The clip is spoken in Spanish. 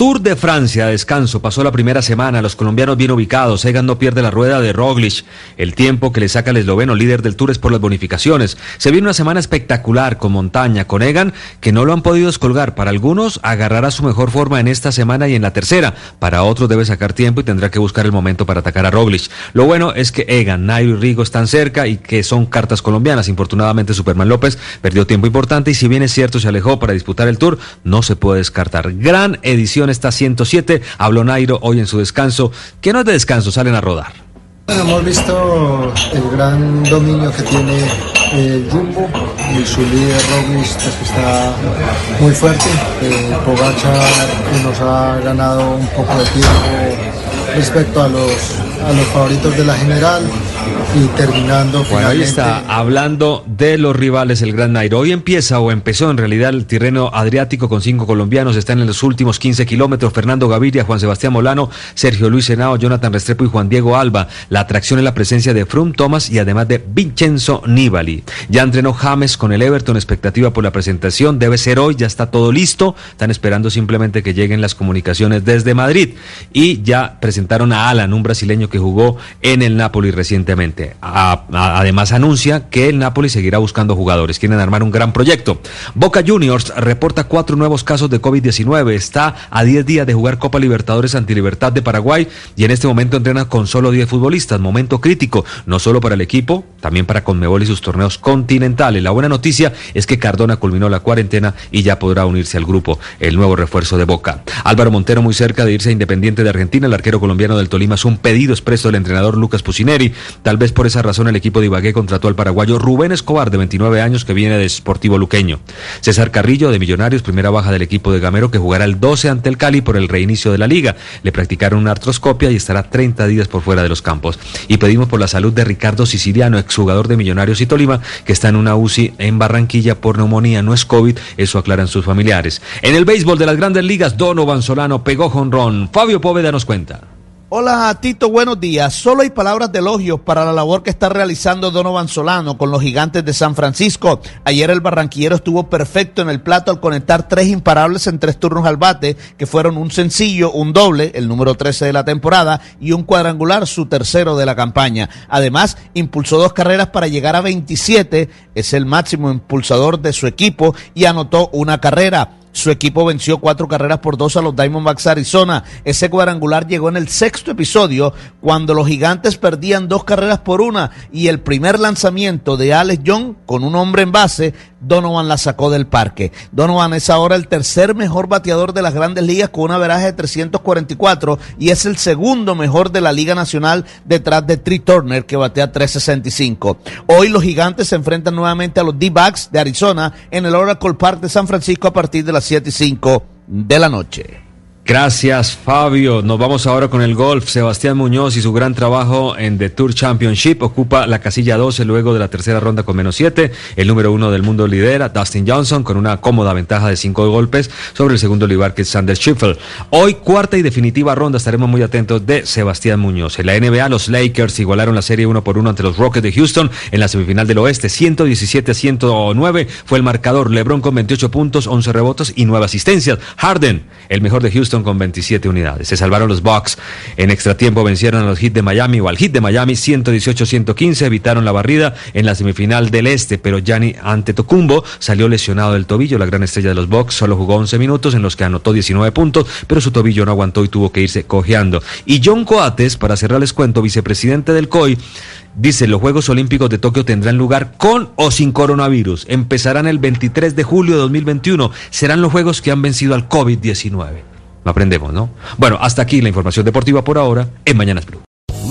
Tour de Francia, descanso, pasó la primera semana, los colombianos bien ubicados, Egan no pierde la rueda de Roglic, el tiempo que le saca el esloveno líder del Tour es por las bonificaciones. Se viene una semana espectacular con montaña, con Egan, que no lo han podido descolgar, para algunos agarrará su mejor forma en esta semana y en la tercera, para otros debe sacar tiempo y tendrá que buscar el momento para atacar a Roglic. Lo bueno es que Egan, Nairo y Rigo están cerca y que son cartas colombianas, infortunadamente Superman López perdió tiempo importante y si bien es cierto se alejó para disputar el Tour, no se puede descartar. Gran edición esta 107. Habló Nairo hoy en su descanso, que no es de descanso, salen a rodar. Hemos visto el gran dominio que tiene eh, Jumbo y su líder Roglic pues, que está muy fuerte. Eh, Pogacar nos ha ganado un poco de tiempo respecto a los, a los favoritos de la general y terminando bueno, ahí está hablando de los rivales el Gran Nairo. Hoy empieza o empezó en realidad el terreno adriático con cinco colombianos. Están en los últimos 15 kilómetros. Fernando Gaviria, Juan Sebastián Molano, Sergio Luis Senao, Jonathan Restrepo y Juan Diego Alba. La atracción es la presencia de Frum Thomas y además de Vincenzo Nibali. Ya entrenó James con el Everton, expectativa por la presentación. Debe ser hoy, ya está todo listo. Están esperando simplemente que lleguen las comunicaciones desde Madrid. Y ya presentaron a Alan, un brasileño que jugó en el Napoli además anuncia que el Napoli seguirá buscando jugadores. Quieren armar un gran proyecto. Boca Juniors reporta cuatro nuevos casos de COVID-19. Está a 10 días de jugar Copa Libertadores ante Libertad de Paraguay y en este momento entrena con solo 10 futbolistas. Momento crítico, no solo para el equipo, también para Conmebol y sus torneos continentales. La buena noticia es que Cardona culminó la cuarentena y ya podrá unirse al grupo, el nuevo refuerzo de Boca. Álvaro Montero muy cerca de irse a Independiente de Argentina. El arquero colombiano del Tolima es un pedido expreso del entrenador Lucas Pusineri. Tal vez por esa razón el equipo de Ibagué contrató al paraguayo Rubén Escobar de 29 años que viene de Sportivo Luqueño. César Carrillo de Millonarios, primera baja del equipo de Gamero que jugará el 12 ante el Cali por el reinicio de la liga. Le practicaron una artroscopia y estará 30 días por fuera de los campos. Y pedimos por la salud de Ricardo Siciliano, exjugador de Millonarios y Tolima, que está en una UCI en Barranquilla por neumonía. No es COVID, eso aclaran sus familiares. En el béisbol de las grandes ligas, Donovan Solano pegó jonrón. Fabio Póveda nos cuenta. Hola Tito, buenos días. Solo hay palabras de elogios para la labor que está realizando Donovan Solano con los gigantes de San Francisco. Ayer el barranquillero estuvo perfecto en el plato al conectar tres imparables en tres turnos al bate, que fueron un sencillo, un doble, el número 13 de la temporada, y un cuadrangular, su tercero de la campaña. Además, impulsó dos carreras para llegar a 27, es el máximo impulsador de su equipo, y anotó una carrera. Su equipo venció cuatro carreras por dos a los Diamondbacks Arizona. Ese cuadrangular llegó en el sexto episodio cuando los gigantes perdían dos carreras por una y el primer lanzamiento de Alex Young con un hombre en base, Donovan la sacó del parque. Donovan es ahora el tercer mejor bateador de las grandes ligas con una veraje de 344 y es el segundo mejor de la Liga Nacional detrás de Tree Turner que batea 365. Hoy los gigantes se enfrentan nuevamente a los D-Backs de Arizona en el Oracle Park de San Francisco a partir de las 7 y 5 de la noche. Gracias, Fabio. Nos vamos ahora con el golf. Sebastián Muñoz y su gran trabajo en The Tour Championship ocupa la casilla 12 luego de la tercera ronda con menos 7. El número uno del mundo lidera, Dustin Johnson, con una cómoda ventaja de 5 golpes sobre el segundo lugar que es Sander Schiffel. Hoy, cuarta y definitiva ronda, estaremos muy atentos de Sebastián Muñoz. En la NBA, los Lakers igualaron la serie uno por uno ante los Rockets de Houston en la semifinal del oeste. 117 a 109 fue el marcador. LeBron con 28 puntos, 11 rebotes y 9 asistencias. Harden, el mejor de Houston, con 27 unidades. Se salvaron los Bucks. En extra tiempo vencieron a los Heat de Miami o al Heat de Miami 118-115. Evitaron la barrida en la semifinal del Este, pero Gianni Antetokounmpo salió lesionado del tobillo. La gran estrella de los Bucks solo jugó 11 minutos en los que anotó 19 puntos, pero su tobillo no aguantó y tuvo que irse cojeando. Y John Coates, para cerrarles cuento, vicepresidente del COI, Dice, los Juegos Olímpicos de Tokio tendrán lugar con o sin coronavirus. Empezarán el 23 de julio de 2021. Serán los Juegos que han vencido al COVID-19. Lo aprendemos, ¿no? Bueno, hasta aquí la información deportiva por ahora en Mañanas Blue.